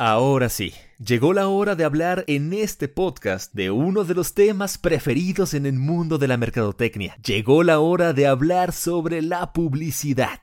Ahora sí, llegó la hora de hablar en este podcast de uno de los temas preferidos en el mundo de la mercadotecnia. Llegó la hora de hablar sobre la publicidad.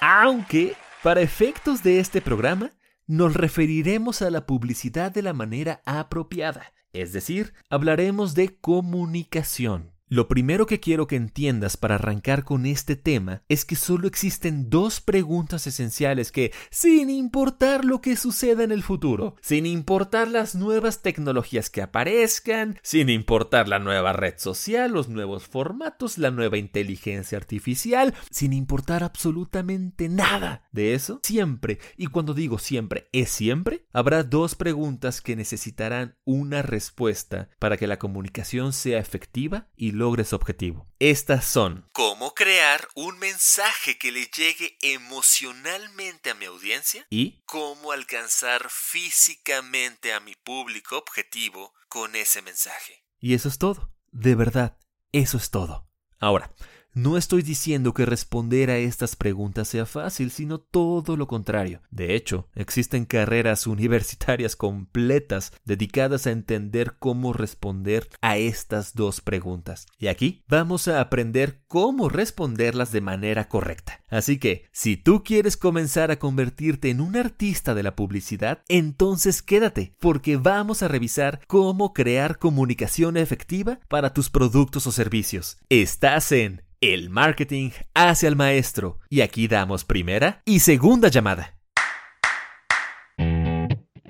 Aunque, para efectos de este programa, nos referiremos a la publicidad de la manera apropiada, es decir, hablaremos de comunicación. Lo primero que quiero que entiendas para arrancar con este tema es que solo existen dos preguntas esenciales que, sin importar lo que suceda en el futuro, sin importar las nuevas tecnologías que aparezcan, sin importar la nueva red social, los nuevos formatos, la nueva inteligencia artificial, sin importar absolutamente nada de eso, siempre, y cuando digo siempre, es siempre, habrá dos preguntas que necesitarán una respuesta para que la comunicación sea efectiva y logre su objetivo. Estas son ¿Cómo crear un mensaje que le llegue emocionalmente a mi audiencia? y ¿Cómo alcanzar físicamente a mi público objetivo con ese mensaje? Y eso es todo. De verdad, eso es todo. Ahora, no estoy diciendo que responder a estas preguntas sea fácil, sino todo lo contrario. De hecho, existen carreras universitarias completas dedicadas a entender cómo responder a estas dos preguntas. Y aquí vamos a aprender cómo responderlas de manera correcta. Así que, si tú quieres comenzar a convertirte en un artista de la publicidad, entonces quédate, porque vamos a revisar cómo crear comunicación efectiva para tus productos o servicios. Estás en el marketing hacia el maestro. Y aquí damos primera y segunda llamada.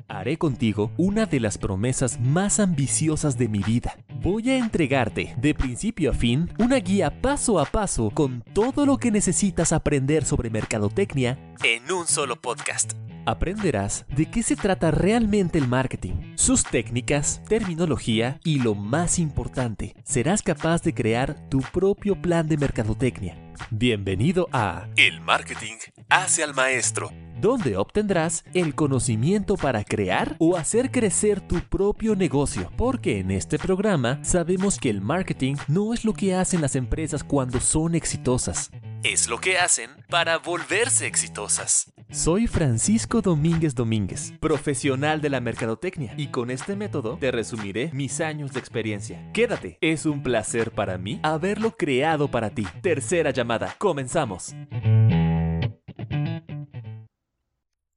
Haré contigo una de las promesas más ambiciosas de mi vida. Voy a entregarte, de principio a fin, una guía paso a paso con todo lo que necesitas aprender sobre mercadotecnia En un solo podcast. Aprenderás de qué se trata realmente el marketing, sus técnicas, terminología y lo más importante, serás capaz de crear tu propio plan de mercadotecnia. Bienvenido a El marketing hacia el maestro. donde obtendrás el conocimiento para crear o hacer crecer tu propio negocio. Porque en este programa sabemos que el marketing no es lo que hacen las empresas cuando son exitosas. Es lo que hacen para volverse exitosas. Soy Francisco Domínguez Domínguez, profesional de la mercadotecnia, y con este método te resumiré mis años de experiencia. Quédate, es un placer para mí haberlo creado para ti. Tercera llamada, comenzamos.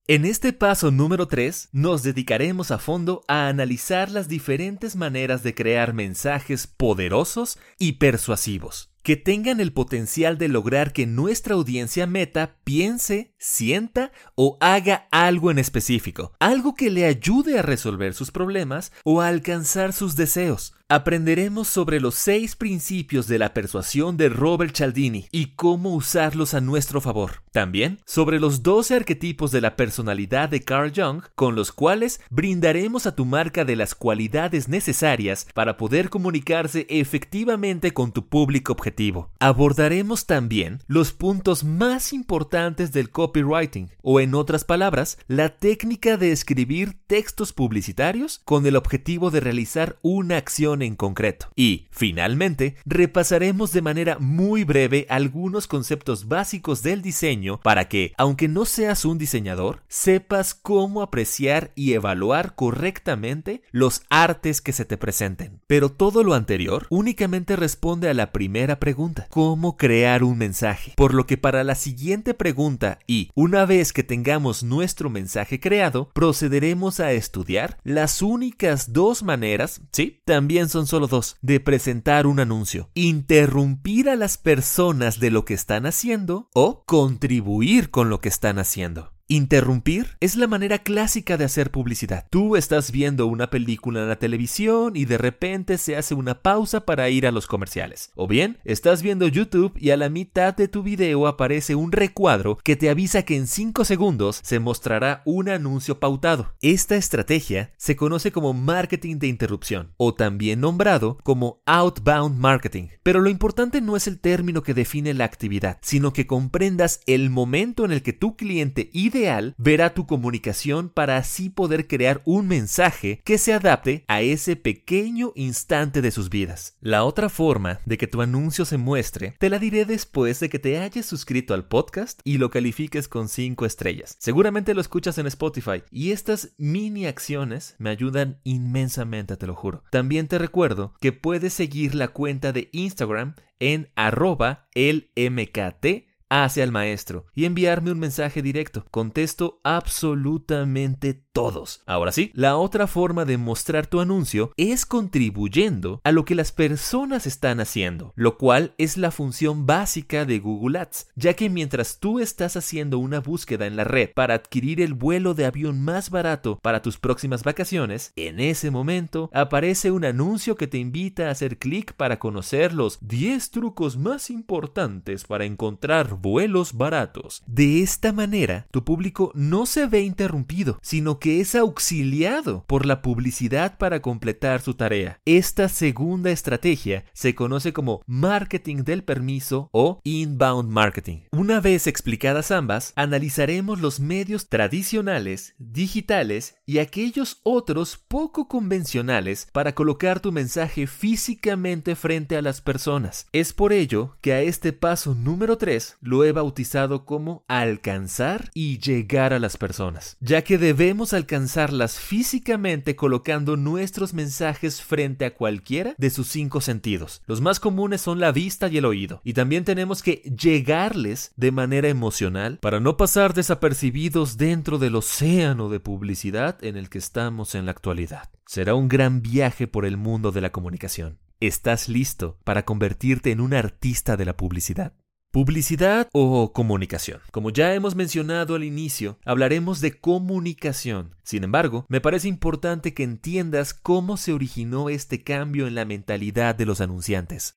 En este paso número 3 nos dedicaremos a fondo a analizar las diferentes maneras de crear mensajes poderosos y persuasivos que tengan el potencial de lograr que nuestra audiencia meta piense, sienta o haga algo en específico, algo que le ayude a resolver sus problemas o a alcanzar sus deseos. Aprenderemos sobre los seis principios de la persuasión de Robert Cialdini y cómo usarlos a nuestro favor. También sobre los 12 arquetipos de la personalidad de Carl Jung, con los cuales brindaremos a tu marca de las cualidades necesarias para poder comunicarse efectivamente con tu público objetivo. Abordaremos también los puntos más importantes del copywriting, o en otras palabras, la técnica de escribir textos publicitarios con el objetivo de realizar una acción en concreto. Y, finalmente, repasaremos de manera muy breve algunos conceptos básicos del diseño para que, aunque no seas un diseñador, sepas cómo apreciar y evaluar correctamente los artes que se te presenten. Pero todo lo anterior únicamente responde a la primera pregunta, ¿cómo crear un mensaje? Por lo que para la siguiente pregunta y una vez que tengamos nuestro mensaje creado, procederemos a estudiar las únicas dos maneras, sí, también son solo dos, de presentar un anuncio. Interrumpir a las personas de lo que están haciendo o contribuir con lo que están haciendo. Interrumpir es la manera clásica de hacer publicidad. Tú estás viendo una película en la televisión y de repente se hace una pausa para ir a los comerciales. O bien, estás viendo YouTube y a la mitad de tu video aparece un recuadro que te avisa que en 5 segundos se mostrará un anuncio pautado. Esta estrategia se conoce como marketing de interrupción o también nombrado como outbound marketing. Pero lo importante no es el término que define la actividad, sino que comprendas el momento en el que tu cliente ideal verá tu comunicación para así poder crear un mensaje que se adapte a ese pequeño instante de sus vidas. La otra forma de que tu anuncio se muestre te la diré después de que te hayas suscrito al podcast y lo califiques con 5 estrellas. Seguramente lo escuchas en Spotify y estas mini acciones me ayudan inmensamente, te lo juro. También te recuerdo que puedes seguir la cuenta de Instagram en arroba el MKT hacia el maestro y enviarme un mensaje directo. Contesto absolutamente todos. Ahora sí, la otra forma de mostrar tu anuncio es contribuyendo a lo que las personas están haciendo, lo cual es la función básica de Google Ads, ya que mientras tú estás haciendo una búsqueda en la red para adquirir el vuelo de avión más barato para tus próximas vacaciones, en ese momento aparece un anuncio que te invita a hacer clic para conocer los 10 trucos más importantes para encontrar vuelos baratos. De esta manera, tu público no se ve interrumpido, sino que es auxiliado por la publicidad para completar su tarea. Esta segunda estrategia se conoce como marketing del permiso o inbound marketing. Una vez explicadas ambas, analizaremos los medios tradicionales, digitales y aquellos otros poco convencionales para colocar tu mensaje físicamente frente a las personas. Es por ello que a este paso número 3 lo he bautizado como alcanzar y llegar a las personas, ya que debemos alcanzarlas físicamente colocando nuestros mensajes frente a cualquiera de sus cinco sentidos. Los más comunes son la vista y el oído, y también tenemos que llegarles de manera emocional para no pasar desapercibidos dentro del océano de publicidad en el que estamos en la actualidad. Será un gran viaje por el mundo de la comunicación. ¿Estás listo para convertirte en un artista de la publicidad? Publicidad o comunicación. Como ya hemos mencionado al inicio, hablaremos de comunicación. Sin embargo, me parece importante que entiendas cómo se originó este cambio en la mentalidad de los anunciantes.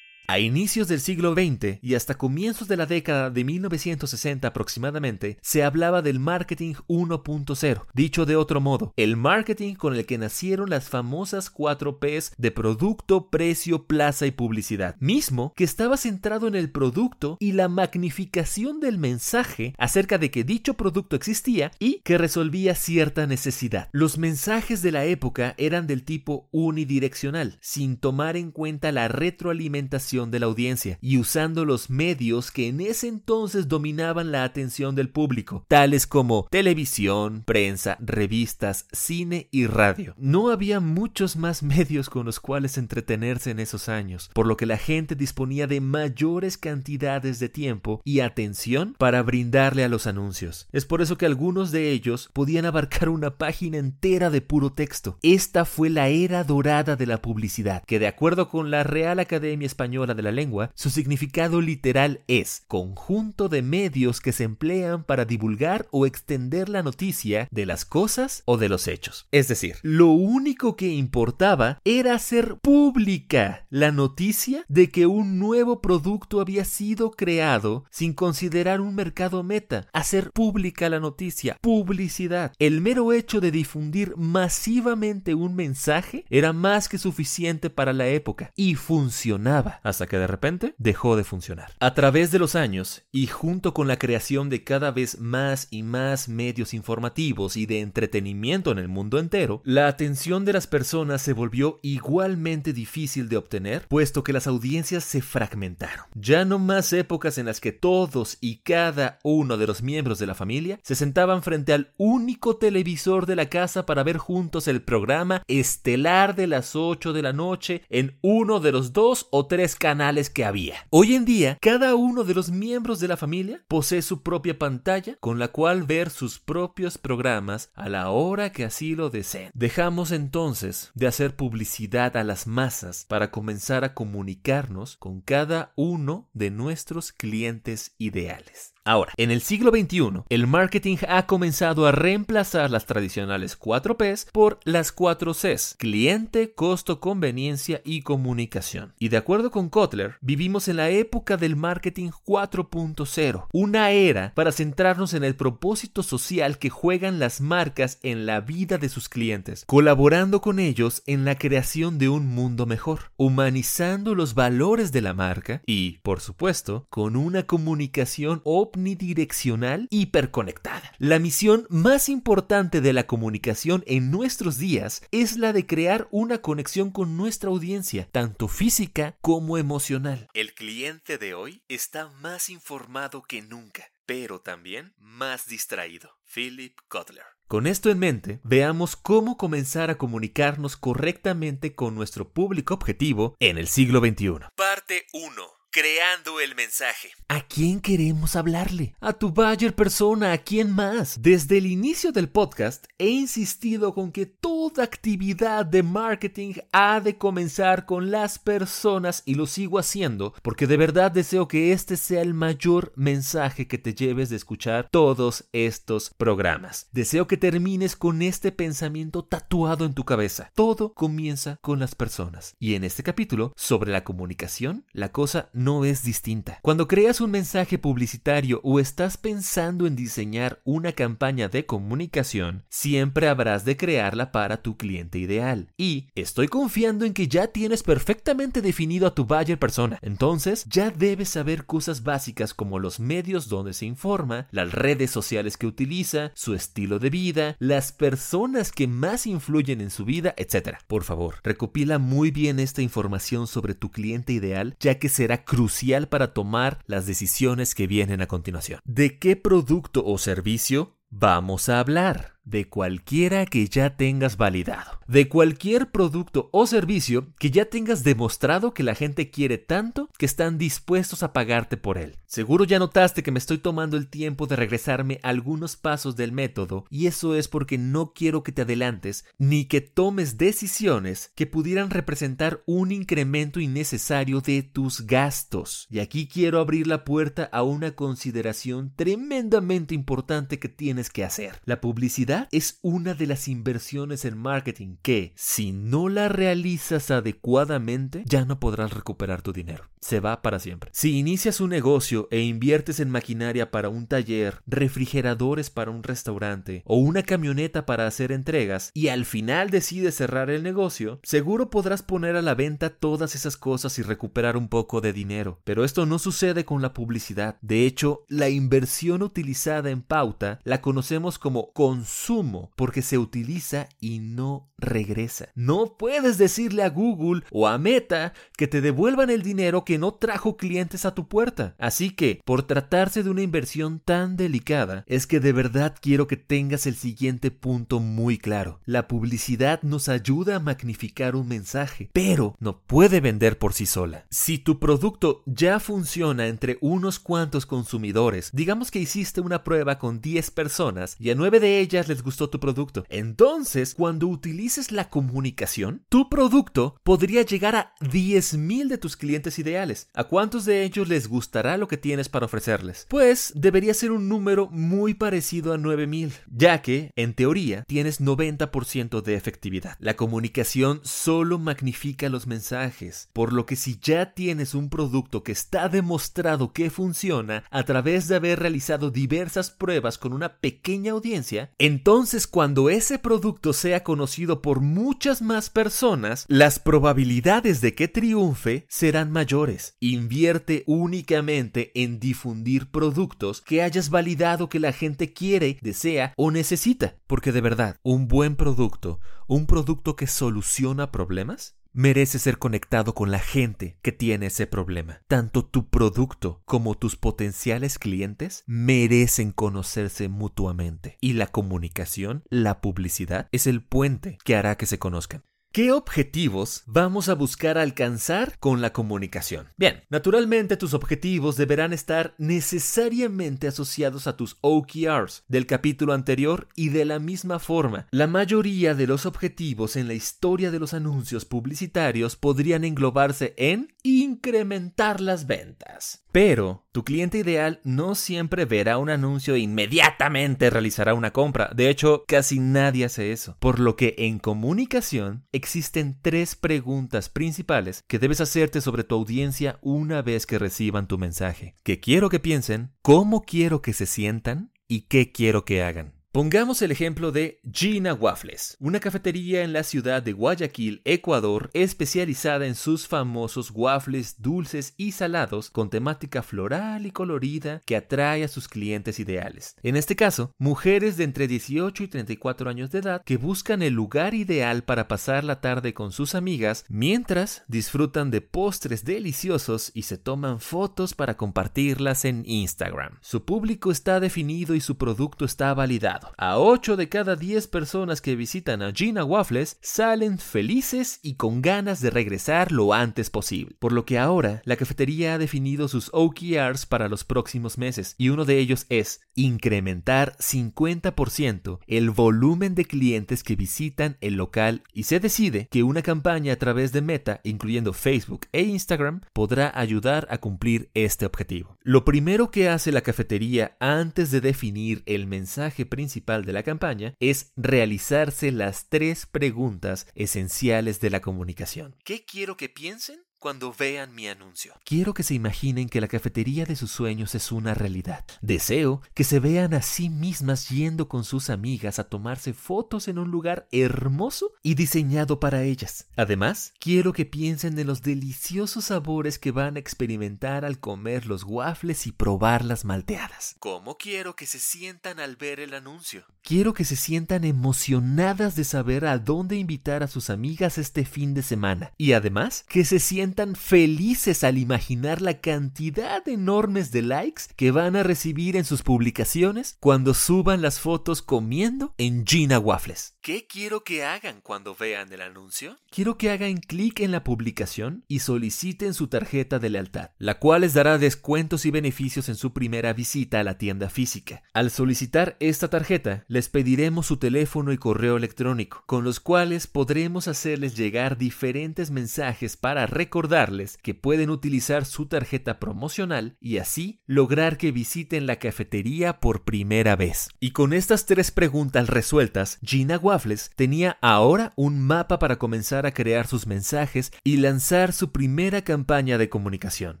A inicios del siglo XX y hasta comienzos de la década de 1960 aproximadamente, se hablaba del marketing 1.0. Dicho de otro modo, el marketing con el que nacieron las famosas 4 Ps de producto, precio, plaza y publicidad, mismo que estaba centrado en el producto y la magnificación del mensaje acerca de que dicho producto existía y que resolvía cierta necesidad. Los mensajes de la época eran del tipo unidireccional, sin tomar en cuenta la retroalimentación de la audiencia y usando los medios que en ese entonces dominaban la atención del público, tales como televisión, prensa, revistas, cine y radio. No había muchos más medios con los cuales entretenerse en esos años, por lo que la gente disponía de mayores cantidades de tiempo y atención para brindarle a los anuncios. Es por eso que algunos de ellos podían abarcar una página entera de puro texto. Esta fue la era dorada de la publicidad, que de acuerdo con la Real Academia Española de la lengua, su significado literal es conjunto de medios que se emplean para divulgar o extender la noticia de las cosas o de los hechos. Es decir, lo único que importaba era hacer pública la noticia de que un nuevo producto había sido creado sin considerar un mercado meta, hacer pública la noticia, publicidad. El mero hecho de difundir masivamente un mensaje era más que suficiente para la época y funcionaba hasta que de repente dejó de funcionar. A través de los años, y junto con la creación de cada vez más y más medios informativos y de entretenimiento en el mundo entero, la atención de las personas se volvió igualmente difícil de obtener, puesto que las audiencias se fragmentaron. Ya no más épocas en las que todos y cada uno de los miembros de la familia se sentaban frente al único televisor de la casa para ver juntos el programa estelar de las 8 de la noche en uno de los dos o tres canales que había. Hoy en día, cada uno de los miembros de la familia posee su propia pantalla con la cual ver sus propios programas a la hora que así lo deseen. Dejamos entonces de hacer publicidad a las masas para comenzar a comunicarnos con cada uno de nuestros clientes ideales. Ahora, en el siglo XXI, el marketing ha comenzado a reemplazar las tradicionales 4 Ps por las 4 Cs, cliente, costo, conveniencia y comunicación. Y de acuerdo con Kotler, vivimos en la época del marketing 4.0, una era para centrarnos en el propósito social que juegan las marcas en la vida de sus clientes, colaborando con ellos en la creación de un mundo mejor, humanizando los valores de la marca y, por supuesto, con una comunicación omnidireccional hiperconectada. La misión más importante de la comunicación en nuestros días es la de crear una conexión con nuestra audiencia, tanto física como emocional. El cliente de hoy está más informado que nunca, pero también más distraído. Philip Kotler. Con esto en mente, veamos cómo comenzar a comunicarnos correctamente con nuestro público objetivo en el siglo XXI. Parte 1 creando el mensaje. ¿A quién queremos hablarle? A tu buyer persona, ¿a quién más? Desde el inicio del podcast he insistido con que toda actividad de marketing ha de comenzar con las personas y lo sigo haciendo porque de verdad deseo que este sea el mayor mensaje que te lleves de escuchar todos estos programas. Deseo que termines con este pensamiento tatuado en tu cabeza. Todo comienza con las personas. Y en este capítulo sobre la comunicación, la cosa no es distinta. Cuando creas un mensaje publicitario o estás pensando en diseñar una campaña de comunicación, siempre habrás de crearla para tu cliente ideal. Y estoy confiando en que ya tienes perfectamente definido a tu buyer persona. Entonces, ya debes saber cosas básicas como los medios donde se informa, las redes sociales que utiliza, su estilo de vida, las personas que más influyen en su vida, etc. Por favor, recopila muy bien esta información sobre tu cliente ideal, ya que será crucial para tomar las decisiones que vienen a continuación. ¿De qué producto o servicio vamos a hablar? De cualquiera que ya tengas validado, de cualquier producto o servicio que ya tengas demostrado que la gente quiere tanto que están dispuestos a pagarte por él. Seguro ya notaste que me estoy tomando el tiempo de regresarme algunos pasos del método y eso es porque no quiero que te adelantes ni que tomes decisiones que pudieran representar un incremento innecesario de tus gastos. Y aquí quiero abrir la puerta a una consideración tremendamente importante que tienes que hacer. La publicidad es una de las inversiones en marketing que, si no la realizas adecuadamente, ya no podrás recuperar tu dinero. Se va para siempre. Si inicias un negocio e inviertes en maquinaria para un taller, refrigeradores para un restaurante o una camioneta para hacer entregas y al final decides cerrar el negocio, seguro podrás poner a la venta todas esas cosas y recuperar un poco de dinero. Pero esto no sucede con la publicidad. De hecho, la inversión utilizada en pauta la conocemos como consumo sumo porque se utiliza y no regresa. No puedes decirle a Google o a Meta que te devuelvan el dinero que no trajo clientes a tu puerta. Así que, por tratarse de una inversión tan delicada, es que de verdad quiero que tengas el siguiente punto muy claro. La publicidad nos ayuda a magnificar un mensaje, pero no puede vender por sí sola. Si tu producto ya funciona entre unos cuantos consumidores, digamos que hiciste una prueba con 10 personas y a 9 de ellas les gustó tu producto. Entonces, cuando utilices la comunicación, tu producto podría llegar a 10.000 de tus clientes ideales. ¿A cuántos de ellos les gustará lo que tienes para ofrecerles? Pues debería ser un número muy parecido a 9.000, ya que, en teoría, tienes 90% de efectividad. La comunicación solo magnifica los mensajes, por lo que si ya tienes un producto que está demostrado que funciona a través de haber realizado diversas pruebas con una pequeña audiencia, entonces cuando ese producto sea conocido por muchas más personas, las probabilidades de que triunfe serán mayores. Invierte únicamente en difundir productos que hayas validado que la gente quiere, desea o necesita, porque de verdad, un buen producto, un producto que soluciona problemas, merece ser conectado con la gente que tiene ese problema. Tanto tu producto como tus potenciales clientes merecen conocerse mutuamente. Y la comunicación, la publicidad, es el puente que hará que se conozcan. ¿Qué objetivos vamos a buscar alcanzar con la comunicación? Bien, naturalmente tus objetivos deberán estar necesariamente asociados a tus OKRs del capítulo anterior y de la misma forma, la mayoría de los objetivos en la historia de los anuncios publicitarios podrían englobarse en incrementar las ventas. Pero tu cliente ideal no siempre verá un anuncio e inmediatamente realizará una compra. De hecho, casi nadie hace eso. Por lo que en comunicación existen tres preguntas principales que debes hacerte sobre tu audiencia una vez que reciban tu mensaje. ¿Qué quiero que piensen? ¿Cómo quiero que se sientan? ¿Y qué quiero que hagan? Pongamos el ejemplo de Gina Waffles, una cafetería en la ciudad de Guayaquil, Ecuador, especializada en sus famosos waffles dulces y salados con temática floral y colorida que atrae a sus clientes ideales. En este caso, mujeres de entre 18 y 34 años de edad que buscan el lugar ideal para pasar la tarde con sus amigas mientras disfrutan de postres deliciosos y se toman fotos para compartirlas en Instagram. Su público está definido y su producto está validado. A 8 de cada 10 personas que visitan a Gina Waffles salen felices y con ganas de regresar lo antes posible. Por lo que ahora la cafetería ha definido sus OKRs para los próximos meses y uno de ellos es incrementar 50% el volumen de clientes que visitan el local y se decide que una campaña a través de Meta, incluyendo Facebook e Instagram, podrá ayudar a cumplir este objetivo. Lo primero que hace la cafetería antes de definir el mensaje principal de la campaña es realizarse las tres preguntas esenciales de la comunicación. ¿Qué quiero que piensen? Cuando vean mi anuncio. Quiero que se imaginen que la cafetería de sus sueños es una realidad. Deseo que se vean a sí mismas yendo con sus amigas a tomarse fotos en un lugar hermoso y diseñado para ellas. Además, quiero que piensen en los deliciosos sabores que van a experimentar al comer los waffles y probar las malteadas. ¿Cómo quiero que se sientan al ver el anuncio? Quiero que se sientan emocionadas de saber a dónde invitar a sus amigas este fin de semana y además que se sientan tan felices al imaginar la cantidad enormes de likes que van a recibir en sus publicaciones cuando suban las fotos comiendo en Gina Waffles. ¿Qué quiero que hagan cuando vean el anuncio? Quiero que hagan clic en la publicación y soliciten su tarjeta de lealtad, la cual les dará descuentos y beneficios en su primera visita a la tienda física. Al solicitar esta tarjeta, les pediremos su teléfono y correo electrónico, con los cuales podremos hacerles llegar diferentes mensajes para recordar recordarles que pueden utilizar su tarjeta promocional y así lograr que visiten la cafetería por primera vez. Y con estas tres preguntas resueltas, Gina Waffles tenía ahora un mapa para comenzar a crear sus mensajes y lanzar su primera campaña de comunicación.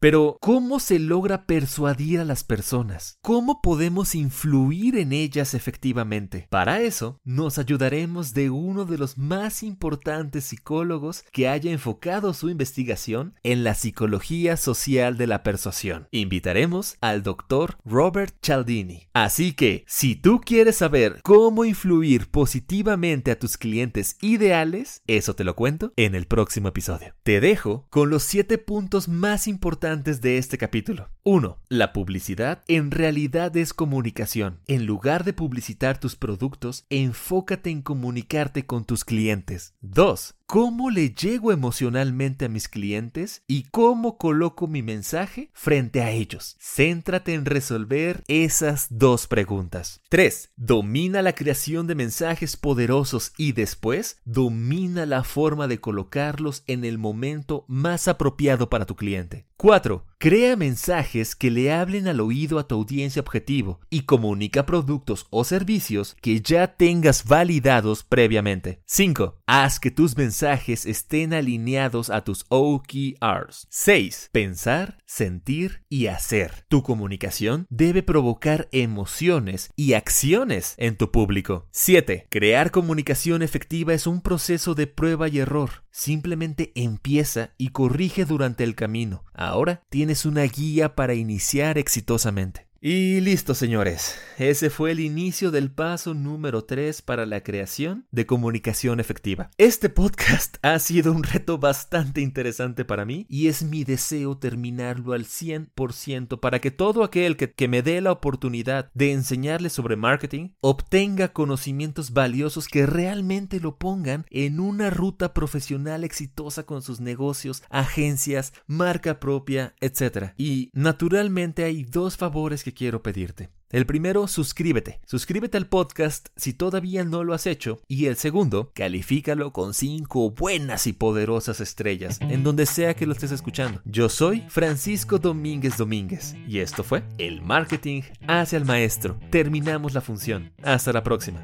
Pero, ¿cómo se logra persuadir a las personas? ¿Cómo podemos influir en ellas efectivamente? Para eso, nos ayudaremos de uno de los más importantes psicólogos que haya enfocado su investigación en la psicología social de la persuasión. Invitaremos al doctor Robert Cialdini. Así que, si tú quieres saber cómo influir positivamente a tus clientes ideales, eso te lo cuento en el próximo episodio. Te dejo con los 7 puntos más importantes de este capítulo. 1. La publicidad en realidad es comunicación. En lugar de publicitar tus productos, enfócate en comunicarte con tus clientes. 2. ¿Cómo le llego emocionalmente a mis clientes y cómo coloco mi mensaje frente a ellos? Céntrate en resolver esas dos preguntas. 3. Domina la creación de mensajes poderosos y después domina la forma de colocarlos en el momento más apropiado para tu cliente. 4. Crea mensajes que le hablen al oído a tu audiencia objetivo y comunica productos o servicios que ya tengas validados previamente. 5. Haz que tus mensajes estén alineados a tus OKRs. 6. Pensar, sentir y hacer. Tu comunicación debe provocar emociones y acciones en tu público. 7. Crear comunicación efectiva es un proceso de prueba y error. Simplemente empieza y corrige durante el camino. Ahora tienes una guía para iniciar exitosamente. Y listo, señores. Ese fue el inicio del paso número 3 para la creación de comunicación efectiva. Este podcast ha sido un reto bastante interesante para mí y es mi deseo terminarlo al 100% para que todo aquel que, que me dé la oportunidad de enseñarle sobre marketing obtenga conocimientos valiosos que realmente lo pongan en una ruta profesional exitosa con sus negocios, agencias, marca propia, etc. Y naturalmente hay dos favores quiero pedirte. El primero, suscríbete. Suscríbete al podcast si todavía no lo has hecho. Y el segundo, califícalo con cinco buenas y poderosas estrellas en donde sea que lo estés escuchando. Yo soy Francisco Domínguez Domínguez y esto fue El Marketing hacia el Maestro. Terminamos la función. Hasta la próxima.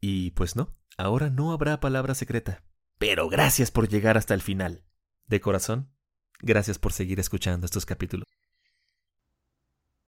Y pues no, ahora no habrá palabra secreta. Pero gracias por llegar hasta el final. De corazón, gracias por seguir escuchando estos capítulos.